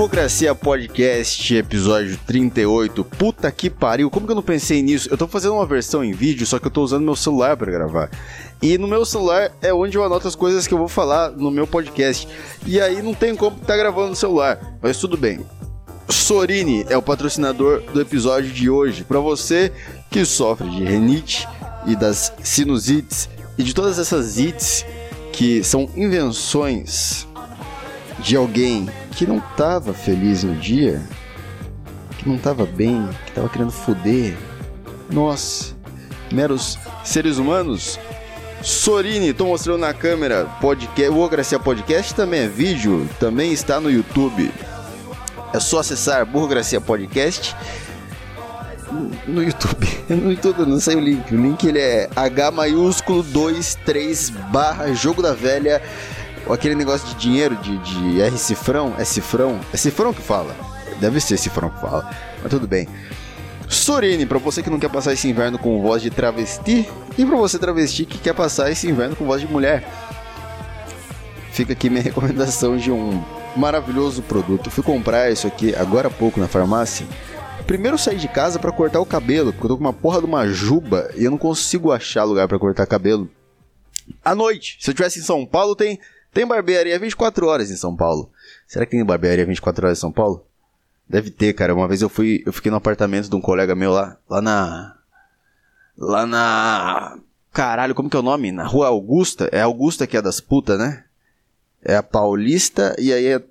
Burocracia Podcast, episódio 38. Puta que pariu, como que eu não pensei nisso? Eu tô fazendo uma versão em vídeo, só que eu tô usando meu celular para gravar. E no meu celular é onde eu anoto as coisas que eu vou falar no meu podcast. E aí não tem como tá gravando no celular, mas tudo bem. Sorini é o patrocinador do episódio de hoje. Para você que sofre de renite e das sinusites e de todas essas ites que são invenções de alguém que não tava feliz no dia, que não tava bem, que tava querendo foder. Nós, meros seres humanos, Sorini, tô mostrando na câmera, podcast, Burocracia Podcast também é vídeo, também está no YouTube. É só acessar Burocracia Podcast no YouTube. No YouTube não sei o link. O link ele é H maiúsculo 23 barra jogo da velha. Aquele negócio de dinheiro, de, de R cifrão. É cifrão? É cifrão que fala. Deve ser cifrão que fala. Mas tudo bem. Sorine, pra você que não quer passar esse inverno com voz de travesti. E pra você travesti que quer passar esse inverno com voz de mulher. Fica aqui minha recomendação de um maravilhoso produto. Eu fui comprar isso aqui agora há pouco na farmácia. Primeiro saí de casa para cortar o cabelo, porque eu tô com uma porra de uma juba e eu não consigo achar lugar para cortar cabelo. À noite, se eu estivesse em São Paulo, tem, tem barbearia 24 horas em São Paulo. Será que tem barbearia 24 horas em São Paulo? Deve ter, cara. Uma vez eu fui, eu fiquei no apartamento de um colega meu lá, lá na lá na caralho, como que é o nome? Na Rua Augusta. É Augusta que é das putas, né? É a Paulista e aí é,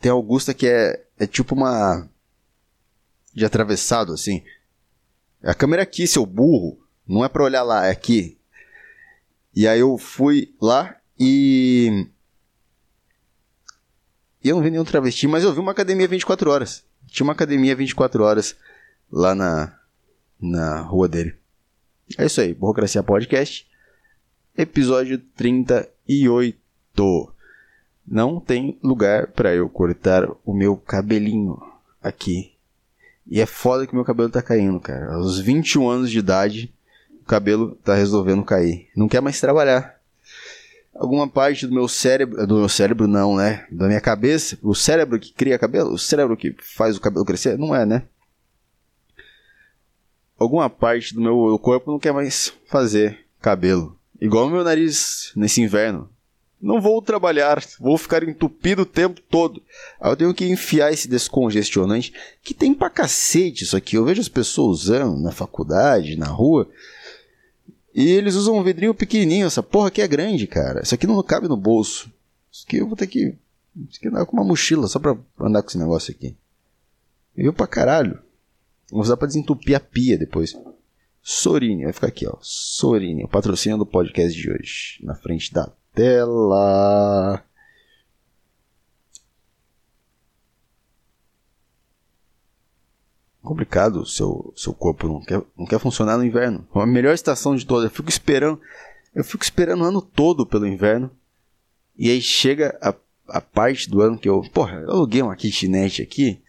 tem Augusta que é é tipo uma de atravessado, assim. A câmera é aqui, seu burro. Não é pra olhar lá, é aqui. E aí eu fui lá e. Eu não vi nenhum travesti, mas eu vi uma academia 24 horas. Tinha uma academia 24 horas lá na, na rua dele. É isso aí, Burocracia Podcast, episódio 38. Não tem lugar para eu cortar o meu cabelinho aqui e é foda que meu cabelo tá caindo, cara. Aos 21 anos de idade, o cabelo tá resolvendo cair. Não quer mais trabalhar. Alguma parte do meu cérebro, do meu cérebro não, né? Da minha cabeça, o cérebro que cria cabelo, o cérebro que faz o cabelo crescer, não é, né? Alguma parte do meu corpo não quer mais fazer cabelo. Igual o meu nariz nesse inverno. Não vou trabalhar, vou ficar entupido o tempo todo. Aí eu tenho que enfiar esse descongestionante, que tem pra cacete isso aqui. Eu vejo as pessoas usando na faculdade, na rua. E eles usam um vidrinho pequenininho. Essa porra aqui é grande, cara. Isso aqui não cabe no bolso. Isso aqui eu vou ter que. Isso aqui andar com uma mochila só pra andar com esse negócio aqui. Viu pra caralho. Vou usar pra desentupir a pia depois. Sorine, vai ficar aqui, ó. Sorine, o patrocínio do podcast de hoje. Na frente da tela. Complicado, seu seu corpo não quer, não quer funcionar no inverno. É a melhor estação de todas. Eu fico esperando, eu fico esperando o ano todo pelo inverno. E aí chega a, a parte do ano que eu, porra, eu aluguei uma kitnet aqui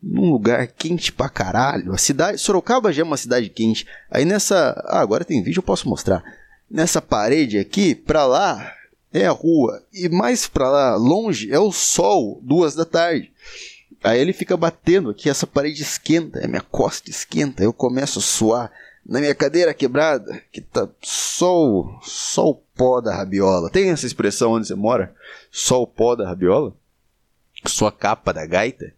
num lugar quente pra caralho. A cidade, Sorocaba já é uma cidade quente. Aí nessa, ah, agora tem vídeo, eu posso mostrar nessa parede aqui, pra lá é a rua e mais pra lá, longe, é o sol, duas da tarde. Aí ele fica batendo aqui, essa parede esquenta, a minha costa esquenta, eu começo a suar na minha cadeira quebrada, que tá sol, sol pó da rabiola. Tem essa expressão onde você mora? Sol pó da rabiola? Sua capa da gaita?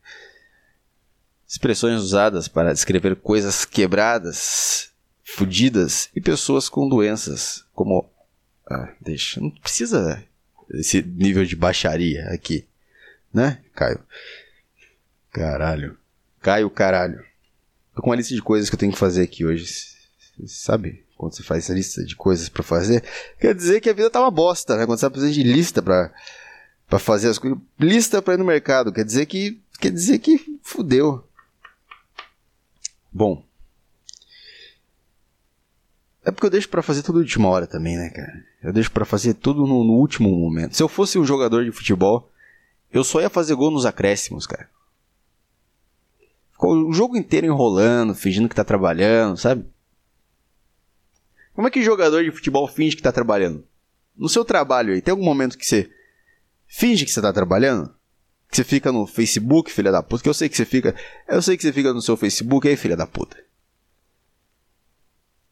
Expressões usadas para descrever coisas quebradas, fudidas e pessoas com doenças como. Ah, deixa. Não precisa desse nível de baixaria aqui. Né, Caio? Caralho. Caio, caralho. Tô com uma lista de coisas que eu tenho que fazer aqui hoje. Sabe? Quando você faz essa lista de coisas para fazer, quer dizer que a vida tá uma bosta, né? Quando você tá precisando de lista pra, pra fazer as coisas. Lista pra ir no mercado. Quer dizer que. Quer dizer que fudeu. Bom, é porque eu deixo para fazer tudo de última hora também, né, cara? Eu deixo para fazer tudo no, no, último momento. Se eu fosse um jogador de futebol, eu só ia fazer gol nos acréscimos, cara. Ficou o jogo inteiro enrolando, fingindo que tá trabalhando, sabe? Como é que jogador de futebol finge que tá trabalhando? No seu trabalho aí, tem algum momento que você finge que você tá trabalhando? Que você fica no Facebook, filha da puta. Que eu sei que você fica. Eu sei que você fica no seu Facebook aí, filha da puta.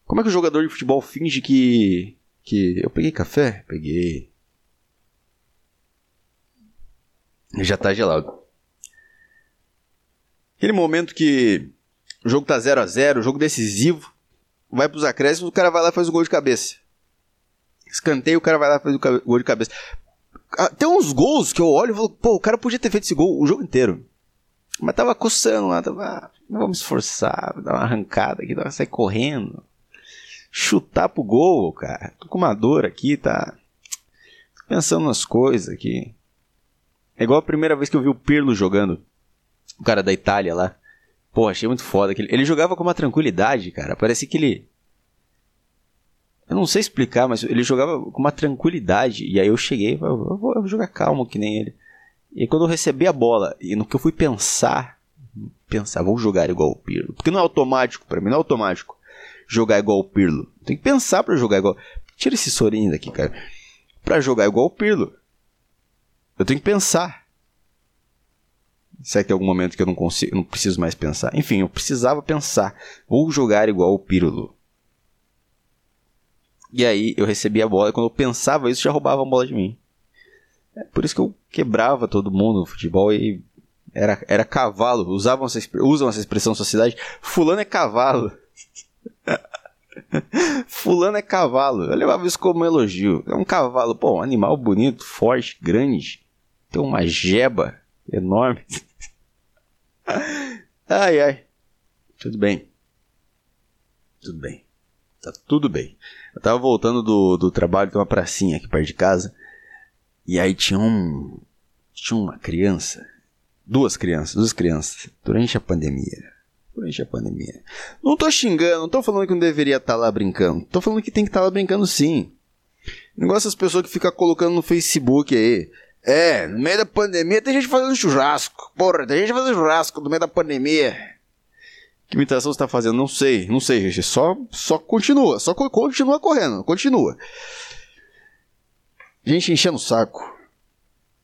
Como é que o jogador de futebol finge que. que. Eu peguei café? Peguei. Já tá gelado. Aquele momento que o jogo tá 0 a 0 jogo decisivo, vai pros acréscimos, o cara vai lá e faz o gol de cabeça. Escanteio, o cara vai lá e faz o gol de cabeça. Ah, tem uns gols que eu olho e falo, pô, o cara podia ter feito esse gol o jogo inteiro. Mas tava coçando lá, tava, ah, vamos esforçar, dar uma arrancada aqui, sair correndo. Chutar pro gol, cara. Tô com uma dor aqui, tá. Tô pensando nas coisas aqui. É igual a primeira vez que eu vi o Pirlo jogando. O cara da Itália lá. Pô, achei muito foda. Ele, ele jogava com uma tranquilidade, cara. Parece que ele. Eu não sei explicar, mas ele jogava com uma tranquilidade. E aí eu cheguei, eu vou, jogar calmo que nem ele. E quando eu recebi a bola, e no que eu fui pensar, pensar, vou jogar igual o Pirlo. Porque não é automático, para mim não é automático jogar igual o Pirlo. Tem que pensar para jogar igual. Tira esse sorinho daqui, cara. Para jogar igual o Pirlo, eu tenho que pensar. Será que tem algum momento que eu não consigo, não preciso mais pensar? Enfim, eu precisava pensar. Vou jogar igual o Pirlo. E aí eu recebia a bola e quando eu pensava isso já roubava a bola de mim. É por isso que eu quebrava todo mundo no futebol e era, era cavalo. Usavam essa, usam essa expressão na sociedade. Fulano é cavalo. Fulano é cavalo. Eu levava isso como um elogio. É um cavalo, pô, um animal bonito, forte, grande. Tem uma jeba enorme. ai, ai. Tudo bem. Tudo bem. Tá tudo bem. Eu tava voltando do, do trabalho, tem uma pracinha aqui perto de casa. E aí tinha um. Tinha uma criança. Duas crianças, duas crianças. Durante a pandemia. Durante a pandemia. Não tô xingando, não tô falando que não deveria estar tá lá brincando. Tô falando que tem que estar tá lá brincando sim. Negócio das pessoas que ficam colocando no Facebook aí. É, no meio da pandemia tem gente fazendo churrasco. Porra, tem gente fazendo churrasco no meio da pandemia. Que imitação você tá fazendo? Não sei, não sei, gente. Só, só continua, só continua correndo, continua. Gente enchendo o saco.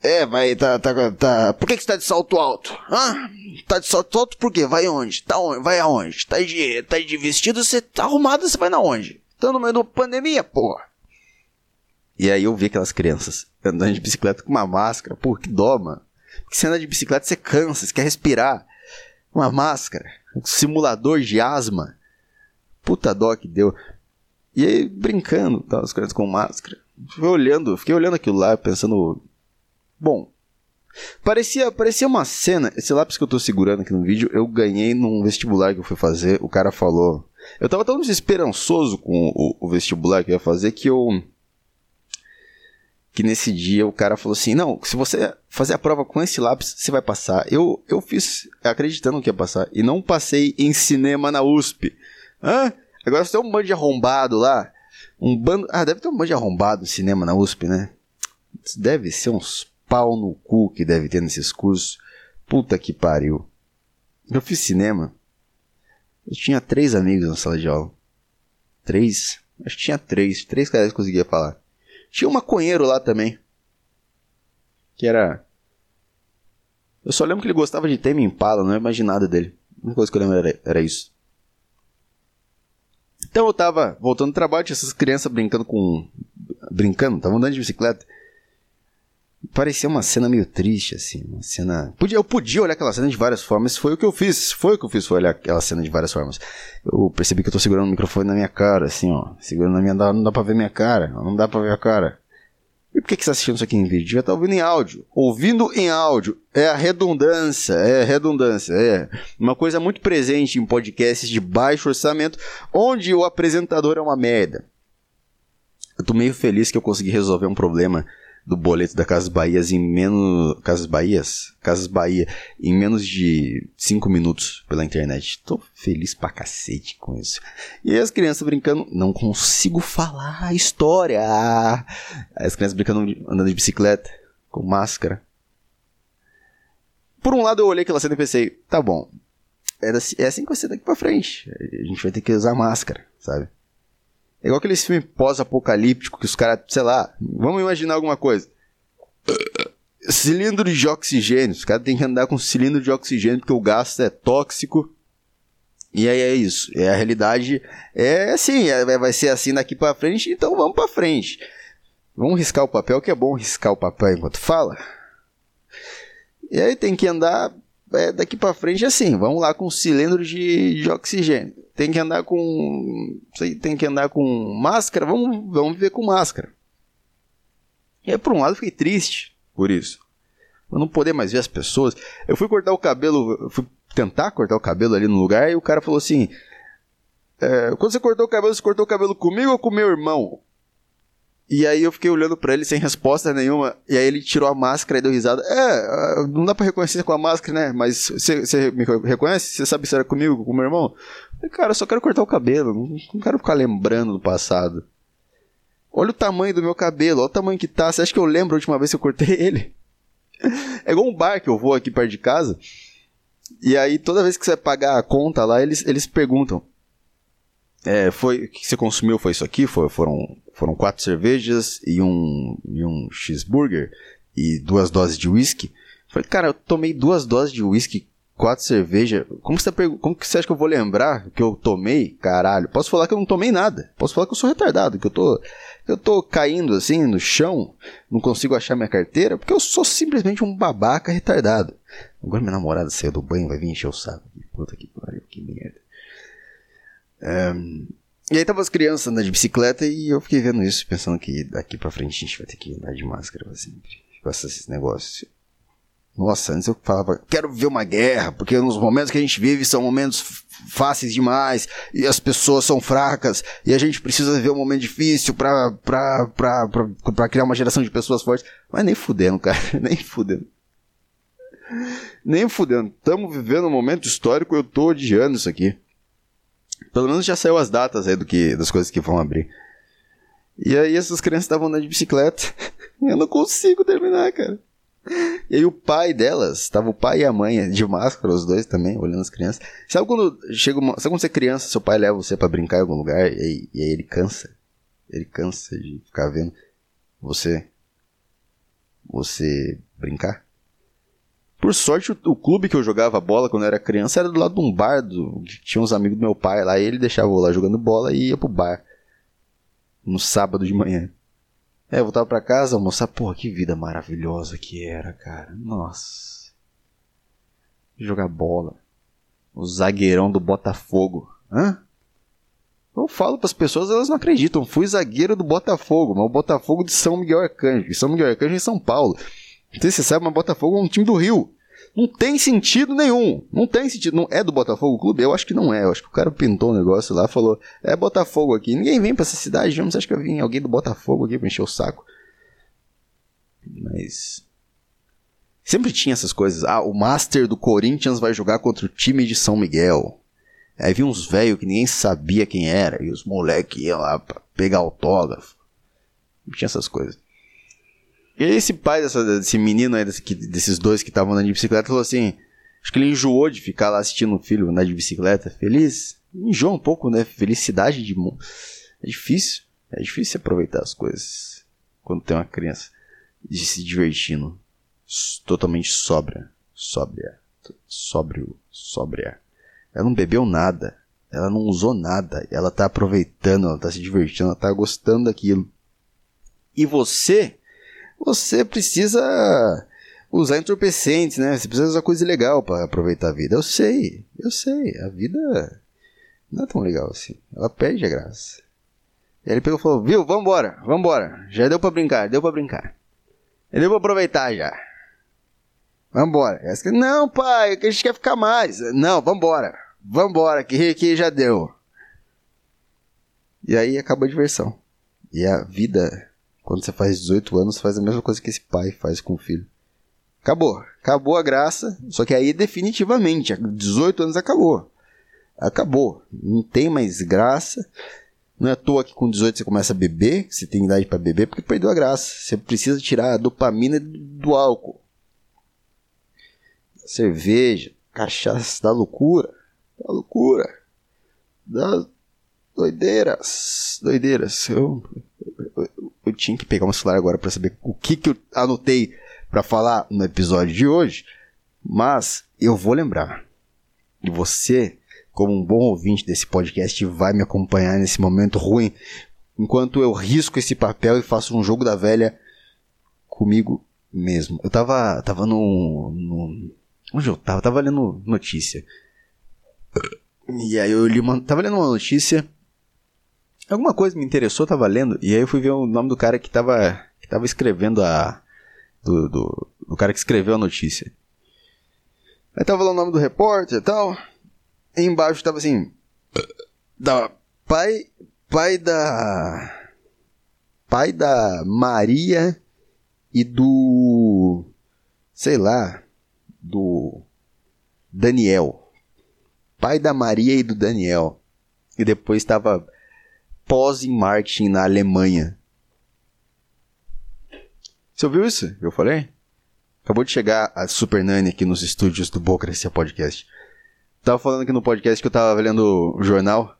É, vai, tá, tá, tá. Por que, que você tá de salto alto? Hã? Tá de salto alto por quê? Vai onde? Tá onde? Vai aonde? Tá de, tá de vestido, você tá arrumado, você vai na onde? Tá no meio da pandemia, porra. E aí eu vi aquelas crianças andando de bicicleta com uma máscara. Pô, que dó, mano. Porque você anda de bicicleta, você cansa, você quer respirar. Uma máscara. Um simulador de asma. Puta dó que deu. E aí, brincando, tá, as crianças com máscara. Fiquei olhando, fiquei olhando aquilo lá, pensando. Bom. Parecia, parecia uma cena. Esse lápis que eu tô segurando aqui no vídeo, eu ganhei num vestibular que eu fui fazer. O cara falou. Eu tava tão desesperançoso com o, o vestibular que eu ia fazer que eu que nesse dia o cara falou assim: não, se você fazer a prova com esse lápis, você vai passar. Eu, eu fiz acreditando que ia passar. E não passei em cinema na USP. Hã? Agora você tem um bando de arrombado lá. Um bando. Ah, deve ter um bando de arrombado no cinema na USP, né? Deve ser uns pau no cu que deve ter nesses cursos. Puta que pariu. Eu fiz cinema. Eu tinha três amigos na sala de aula. Três? Acho que tinha três. Três caras que conseguia falar. Tinha um maconheiro lá também. Que era. Eu só lembro que ele gostava de Tame Impala, não de nada dele. A única coisa que eu lembro era, era isso. Então eu tava voltando do trabalho, tinha essas crianças brincando com. Brincando, estavam andando de bicicleta. Parecia uma cena meio triste, assim. Uma cena. Podia, eu podia olhar aquela cena de várias formas. Foi o que eu fiz. Foi o que eu fiz, foi olhar aquela cena de várias formas. Eu percebi que eu tô segurando o microfone na minha cara, assim, ó. Segurando na minha. Não dá pra ver minha cara. Não dá pra ver a cara. E por que, que você tá assistindo isso aqui em vídeo? Devia estar tá ouvindo em áudio. Ouvindo em áudio. É a redundância. É a redundância. É. Uma coisa muito presente em podcasts de baixo orçamento, onde o apresentador é uma merda. Eu tô meio feliz que eu consegui resolver um problema do boleto da Casas Bahias em menos. Casas Bahias? Casas Bahia em menos de 5 minutos pela internet. Tô feliz pra cacete com isso. E as crianças brincando, não consigo falar a história. As crianças brincando andando de bicicleta, com máscara. Por um lado eu olhei aquela cena e pensei, tá bom. É assim que vai ser daqui pra frente. A gente vai ter que usar máscara, sabe? É igual aqueles filmes pós-apocalíptico que os caras, sei lá, vamos imaginar alguma coisa. Cilindro de oxigênio. Os caras têm que andar com cilindro de oxigênio porque o gasto é tóxico. E aí é isso. É a realidade é assim, é, vai ser assim daqui para frente, então vamos para frente. Vamos riscar o papel, que é bom riscar o papel enquanto fala. E aí tem que andar é, daqui para frente assim, vamos lá com cilindro de, de oxigênio. Tem que andar com tem que andar com máscara, vamos vamos viver com máscara. E aí, por um lado, fiquei triste por isso. Eu não poder mais ver as pessoas. Eu fui cortar o cabelo, fui tentar cortar o cabelo ali no lugar e o cara falou assim: é, Quando você cortou o cabelo, você cortou o cabelo comigo ou com meu irmão? E aí eu fiquei olhando para ele sem resposta nenhuma. E aí ele tirou a máscara e deu risada. É, não dá pra reconhecer com a máscara, né? Mas você me reconhece? Você sabe se era comigo com meu irmão? Falei, cara, eu só quero cortar o cabelo. Não quero ficar lembrando do passado. Olha o tamanho do meu cabelo, olha o tamanho que tá. Você acha que eu lembro a última vez que eu cortei ele? É igual um bar que eu vou aqui perto de casa. E aí, toda vez que você pagar a conta lá, eles, eles perguntam. É, foi, o que você consumiu foi isso aqui? Foi, foram, foram quatro cervejas e um, e um cheeseburger e duas doses de whisky. Falei, cara, eu tomei duas doses de whisky quatro cervejas. Como você, tá como que você acha que eu vou lembrar que eu tomei? Caralho. Posso falar que eu não tomei nada. Posso falar que eu sou retardado, que eu tô, eu tô caindo assim no chão, não consigo achar minha carteira, porque eu sou simplesmente um babaca retardado. Agora minha namorada saiu do banho, vai vir encher o saco. Puta que. Um, e aí tava as crianças andando de bicicleta e eu fiquei vendo isso, pensando que daqui pra frente a gente vai ter que andar de máscara pra sempre. Com esses negócios. Nossa, antes eu falava, quero ver uma guerra, porque nos momentos que a gente vive são momentos fáceis demais, e as pessoas são fracas, e a gente precisa viver um momento difícil pra, pra, pra, pra, pra criar uma geração de pessoas fortes. Mas nem fudendo, cara, nem fudendo. Nem fudendo. Estamos vivendo um momento histórico, eu tô odiando isso aqui. Pelo menos já saiu as datas aí do que, das coisas que vão abrir. E aí essas crianças estavam andando de bicicleta. Eu não consigo terminar, cara. E aí o pai delas, estava o pai e a mãe de máscara, os dois também, olhando as crianças. Sabe quando chega uma, sabe quando você é criança, seu pai leva você para brincar em algum lugar e e aí ele cansa? Ele cansa de ficar vendo você você brincar? Por sorte, o, o, clube que eu jogava bola quando eu era criança era do lado de um bar do, tinha uns amigos do meu pai lá, e ele deixava eu lá jogando bola e ia pro bar. No sábado de manhã. É, eu voltava pra casa, almoçar. Porra, que vida maravilhosa que era, cara. Nossa. Jogar bola. O zagueirão do Botafogo. Hã? Eu falo pras pessoas, elas não acreditam. Fui zagueiro do Botafogo, mas o Botafogo de São Miguel Arcanjo. São Miguel Arcanjo é em São Paulo. Não sei se você sabe, mas o Botafogo é um time do Rio. Não tem sentido nenhum. Não tem sentido. Não é do Botafogo Clube? Eu acho que não é. Eu acho que o cara pintou o um negócio lá falou: é Botafogo aqui. Ninguém vem pra essa cidade. Você acha que eu vim alguém do Botafogo aqui pra encher o saco? Mas. Sempre tinha essas coisas. Ah, o Master do Corinthians vai jogar contra o time de São Miguel. Aí vi uns velhos que ninguém sabia quem era. E os moleques iam lá pra pegar autógrafo. Tinha essas coisas. E esse pai dessa, desse menino aí, desse, desses dois que estavam andando de bicicleta, falou assim: acho que ele enjoou de ficar lá assistindo o filho andar de bicicleta, feliz. Enjoa um pouco, né? Felicidade de. É difícil. É difícil aproveitar as coisas quando tem uma criança de se divertindo. Totalmente sóbria. Sóbria. Sóbrio. Sóbria. Ela não bebeu nada. Ela não usou nada. Ela tá aproveitando, ela tá se divertindo, ela tá gostando daquilo. E você você precisa usar entorpecentes, né? Você precisa usar coisa legal para aproveitar a vida. Eu sei, eu sei. A vida não é tão legal assim. Ela perde a graça. E ele pegou e falou: Viu, vambora, vambora. Já deu pra brincar, deu pra brincar. Já deu pra aproveitar já. Vambora. Não, pai, a gente quer ficar mais. Não, vambora. Vambora, que, que já deu. E aí acabou a diversão. E a vida quando você faz 18 anos, faz a mesma coisa que esse pai faz com o filho. Acabou. Acabou a graça. Só que aí definitivamente, 18 anos acabou. Acabou. Não tem mais graça. Não é à toa que com 18 você começa a beber, você tem idade para beber, porque perdeu a graça. Você precisa tirar a dopamina do álcool. Cerveja, cachaça, dá loucura. Dá loucura. Dá doideiras. Doideiras. Eu, tinha que pegar um celular agora para saber o que, que eu anotei para falar no episódio de hoje, mas eu vou lembrar. E você, como um bom ouvinte desse podcast, vai me acompanhar nesse momento ruim, enquanto eu risco esse papel e faço um jogo da velha comigo mesmo. Eu tava, tava no, no onde eu tava? Tava lendo notícia. E aí eu li uma, tava lendo uma notícia Alguma coisa me interessou, tava lendo, e aí eu fui ver o nome do cara que tava, que tava escrevendo a. Do, do, do cara que escreveu a notícia. Aí tava lá o nome do repórter e tal. E embaixo tava assim. Da, pai. Pai da. Pai da Maria e do. Sei lá. Do. Daniel. Pai da Maria e do Daniel. E depois tava pós em marketing na Alemanha. Você ouviu isso? Eu falei? Acabou de chegar a Super Nani aqui nos estúdios do Bocracia Podcast. Tava falando aqui no podcast que eu tava lendo o jornal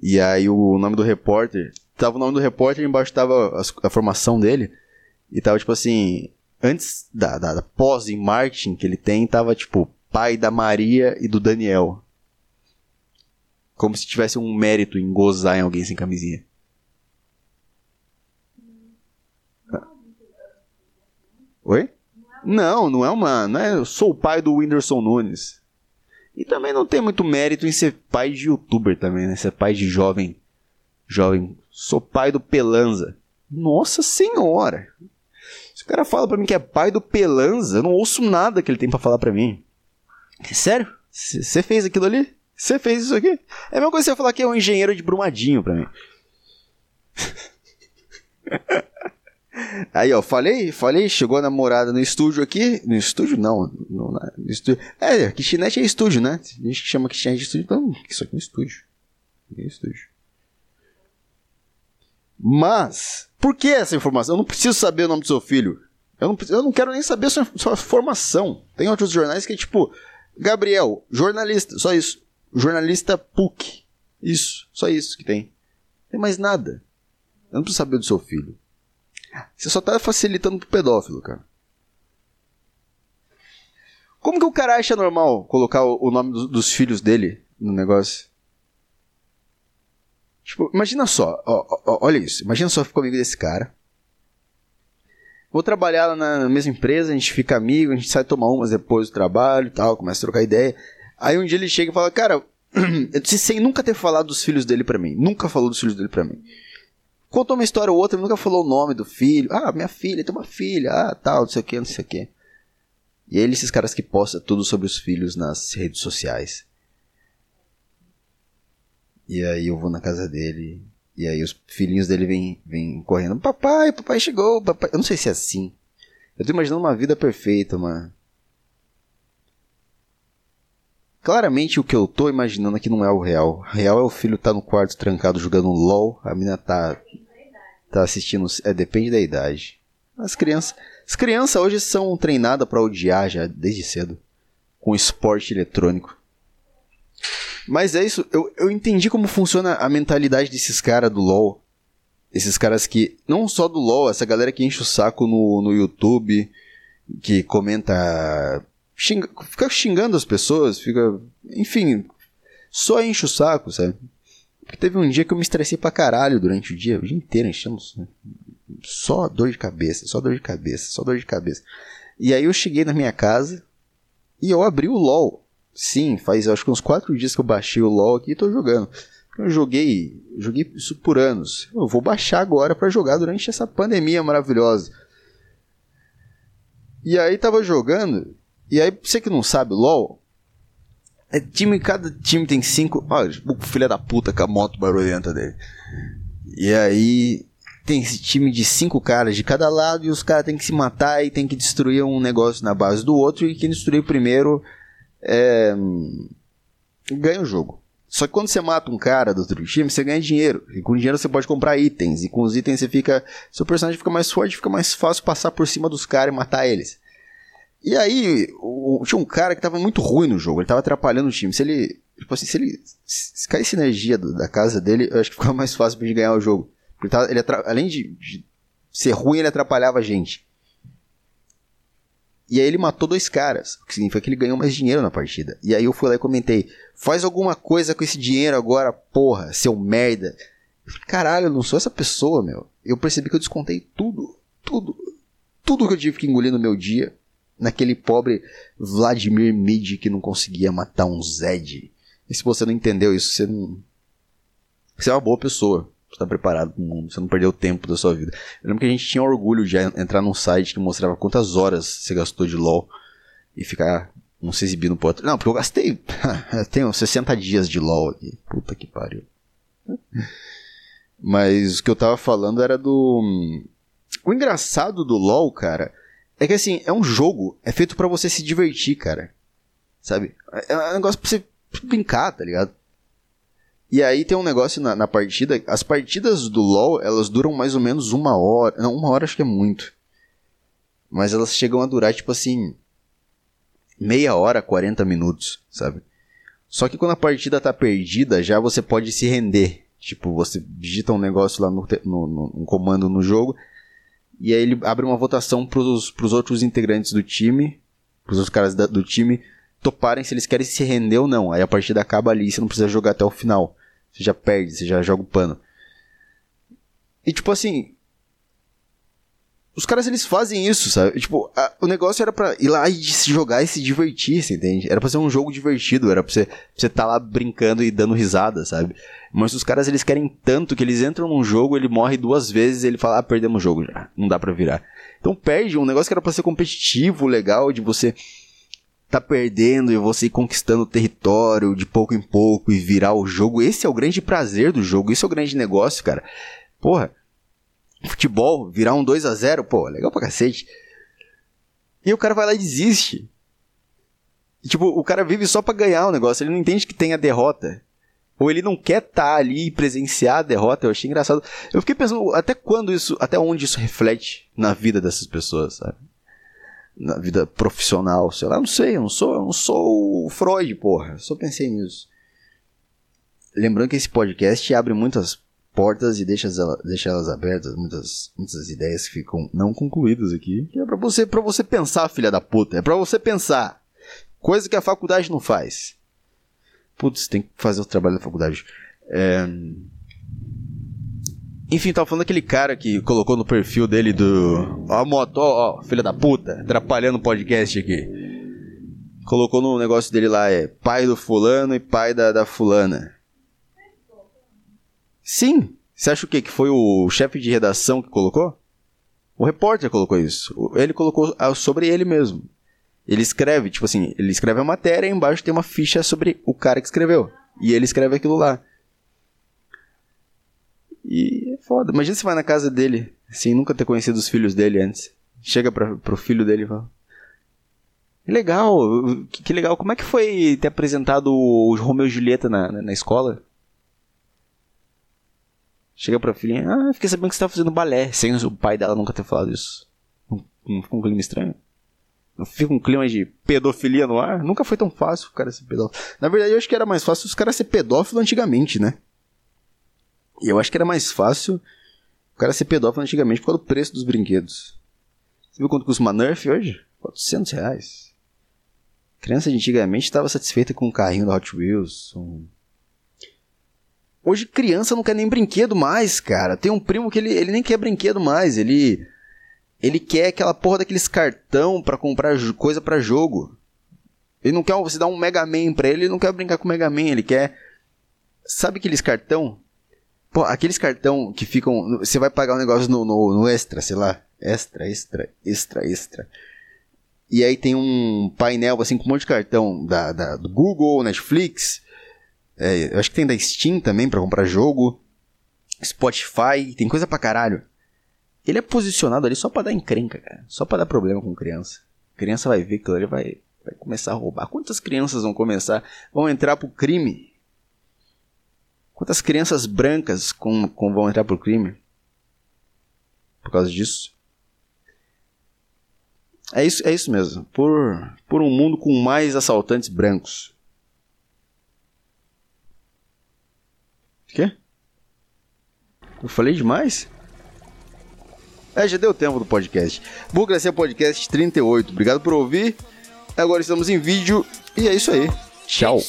e aí o nome do repórter, tava o nome do repórter e embaixo tava a, a, formação dele e tava tipo assim, antes da, da, da pós em marketing que ele tem, tava tipo pai da Maria e do Daniel. Como se tivesse um mérito em gozar em alguém sem camisinha. Oi? Não, não é uma. Não é, eu sou o pai do Whindersson Nunes. E também não tem muito mérito em ser pai de youtuber também, né? Ser pai de jovem. Jovem. Sou pai do Pelanza. Nossa senhora! Se o cara fala pra mim que é pai do Pelanza, eu não ouço nada que ele tem para falar pra mim. Sério? Você fez aquilo ali? Você fez isso aqui? É a mesma coisa que você falar que é um engenheiro de Brumadinho pra mim. Aí, ó, falei, falei, chegou a namorada no estúdio aqui. No estúdio, não. No, no estúdio. É, kitnet é estúdio, né? A gente chama kitnet de estúdio, então isso aqui é um estúdio. É estúdio. Mas, por que essa informação? Eu não preciso saber o nome do seu filho. Eu não, eu não quero nem saber sua, sua formação. Tem outros jornais que é tipo, Gabriel, jornalista, só isso. Jornalista PUC. Isso, só isso que tem. Não tem mais nada. Eu não preciso saber do seu filho. Você só tá facilitando pro pedófilo, cara. Como que o cara acha normal colocar o nome dos filhos dele no negócio? Tipo, imagina só, ó, ó, olha isso. Imagina só ficar amigo desse cara. Vou trabalhar lá na mesma empresa, a gente fica amigo, a gente sai tomar umas depois do trabalho e tal, começa a trocar ideia. Aí um dia ele chega e fala, cara, eu disse sem nunca ter falado dos filhos dele para mim. Nunca falou dos filhos dele para mim. Contou uma história ou outra, nunca falou o nome do filho. Ah, minha filha, tem uma filha, ah, tal, não sei o que, não sei o que. E ele, esses caras que postam tudo sobre os filhos nas redes sociais. E aí eu vou na casa dele. E aí os filhinhos dele vêm, vêm correndo. Papai, papai chegou, papai. Eu não sei se é assim. Eu tô imaginando uma vida perfeita, mano. Claramente o que eu tô imaginando aqui não é o real. O real é o filho tá no quarto trancado jogando LOL, a menina tá tá assistindo, é depende da idade. As crianças, as crianças hoje são treinadas para odiar já desde cedo com esporte eletrônico. Mas é isso, eu, eu entendi como funciona a mentalidade desses caras do LoL. Esses caras que, não só do LoL, essa galera que enche o saco no, no YouTube, que comenta fica xingando as pessoas, fica. Enfim, só enche o saco, sabe? Porque teve um dia que eu me estressei pra caralho durante o dia, o dia inteiro enchemos. Né? Só dor de cabeça, só dor de cabeça, só dor de cabeça. E aí eu cheguei na minha casa e eu abri o LOL. Sim, faz acho que uns 4 dias que eu baixei o LOL aqui e tô jogando. Eu joguei, joguei isso por anos. Eu vou baixar agora para jogar durante essa pandemia maravilhosa. E aí tava jogando e aí, você que não sabe, LOL, é time, cada time tem cinco. Olha, o filho da puta com a moto barulhenta dele. E aí, tem esse time de cinco caras de cada lado e os caras têm que se matar e tem que destruir um negócio na base do outro. E quem destruir primeiro é, ganha o jogo. Só que quando você mata um cara do outro time, você ganha dinheiro. E com dinheiro você pode comprar itens. E com os itens você fica. Seu personagem fica mais forte, fica mais fácil passar por cima dos caras e matar eles. E aí, o, tinha um cara que tava muito ruim no jogo, ele tava atrapalhando o time. Se ele. Tipo assim, se ele. Se caísse energia do, da casa dele, eu acho que ficava mais fácil pra gente ganhar o jogo. Ele, tava, ele além de, de, ser ruim, ele atrapalhava a gente. E aí ele matou dois caras, o que significa que ele ganhou mais dinheiro na partida. E aí eu fui lá e comentei: faz alguma coisa com esse dinheiro agora, porra, seu merda. Eu falei, caralho, eu não sou essa pessoa, meu. Eu percebi que eu descontei tudo, tudo, tudo que eu tive que engolir no meu dia naquele pobre Vladimir Mid que não conseguia matar um Zed. E se você não entendeu isso, você não. Você é uma boa pessoa. Você tá preparado pro mundo, você não perdeu tempo da sua vida. Eu lembro que a gente tinha orgulho de entrar num site que mostrava quantas horas você gastou de LOL e ficar não se exibindo pro outro. Não, porque eu gastei. eu tenho 60 dias de LOL aqui. Puta que pariu. Mas o que eu tava falando era do. O engraçado do LoL, cara, é que assim, é um jogo, é feito para você se divertir, cara. Sabe? É um negócio pra você brincar, tá ligado? E aí tem um negócio na, na, partida. As partidas do LoL, elas duram mais ou menos uma hora. Não, uma hora acho que é muito. Mas elas chegam a durar, tipo assim. Meia hora, 40 minutos, sabe? Só que quando a partida tá perdida, já você pode se render. Tipo, você digita um negócio lá no, no, no um comando no jogo. E aí ele abre uma votação pros, pros outros integrantes do time. Pros outros caras da, do time toparem se eles querem se render ou não. Aí a partida acaba ali, você não precisa jogar até o final. Você já perde, você já joga o pano. E tipo assim. Os caras eles fazem isso, sabe? Tipo, a, o negócio era pra ir lá e se jogar e se divertir, você entende? Era pra ser um jogo divertido, era pra você estar você tá lá brincando e dando risada, sabe? Mas os caras eles querem tanto que eles entram num jogo, ele morre duas vezes ele fala, ah, perdemos o jogo já, não dá pra virar. Então perde um negócio que era pra ser competitivo, legal, de você tá perdendo e você ir conquistando o território de pouco em pouco e virar o jogo. Esse é o grande prazer do jogo, esse é o grande negócio, cara. Porra, futebol, virar um 2 a 0 pô, legal pra cacete. E o cara vai lá e desiste. E, tipo, o cara vive só pra ganhar o negócio, ele não entende que tem a derrota. Ou ele não quer estar tá ali e presenciar a derrota, eu achei engraçado. Eu fiquei pensando até quando isso, até onde isso reflete na vida dessas pessoas, sabe? na vida profissional, sei lá, não sei, eu não sou, eu não sou o Freud, porra. Só pensei nisso. Lembrando que esse podcast abre muitas portas e deixa, deixa elas abertas, muitas, muitas ideias que ficam não concluídas aqui. Que é pra você, pra você pensar, filha da puta. É pra você pensar. Coisa que a faculdade não faz. Putz, tem que fazer o trabalho da faculdade. É... Enfim, tava falando daquele cara que colocou no perfil dele do. Ó, a moto, ó, ó, filha da puta, atrapalhando o podcast aqui. Colocou no negócio dele lá, é pai do fulano e pai da, da fulana. Sim! Você acha o quê? Que foi o chefe de redação que colocou? O repórter colocou isso. Ele colocou sobre ele mesmo. Ele escreve, tipo assim, ele escreve a matéria e embaixo tem uma ficha sobre o cara que escreveu. E ele escreve aquilo lá. E é foda. Imagina se vai na casa dele, sem nunca ter conhecido os filhos dele antes. Chega pra, pro filho dele e fala. Legal, que, que, legal. Como é que foi ter apresentado o Romeu e Julieta na, na, na escola? Chega pra filhinha, ah, fiquei sabendo que você tá fazendo balé, sem o pai dela nunca ter falado isso. Não, não fica um clima estranho? Não fica um clima de pedofilia no ar? Nunca foi tão fácil o cara ser pedófilo. Na verdade, eu acho que era mais fácil os caras ser pedófilo antigamente, né? E eu acho que era mais fácil o cara ser pedófilo antigamente por causa do preço dos brinquedos. Você viu quanto custa uma Nerf hoje? 400 reais. criança de antigamente estava satisfeita com um carrinho da Hot Wheels. Um... Hoje criança não quer nem brinquedo mais, cara. Tem um primo que ele, ele nem quer brinquedo mais. Ele ele quer aquela porra daqueles cartão para comprar coisa para jogo. Ele não quer você dar um Mega Man pra ele, ele não quer brincar com Mega Man, ele quer Sabe aqueles cartão Pô, aqueles cartão que ficam. Você vai pagar um negócio no, no, no, extra, sei lá. Extra, extra, extra, extra. E aí tem um painel assim com um monte de cartão da, da do Google, Netflix. É, eu acho que tem da Steam também para comprar jogo. Spotify, tem coisa pra caralho. Ele é posicionado ali só pra dar encrenca, cara. Só pra dar problema com criança. Criança vai ver que ele vai, vai começar a roubar. Quantas crianças vão começar? Vão entrar pro crime Quantas crianças brancas com, com vão entrar pro crime? Por causa disso? É isso, é isso mesmo. Por, por um mundo com mais assaltantes brancos. Quê? Eu falei demais? É, já deu tempo do podcast. Burocracia Podcast 38. Obrigado por ouvir. Agora estamos em vídeo e é isso aí. Tchau.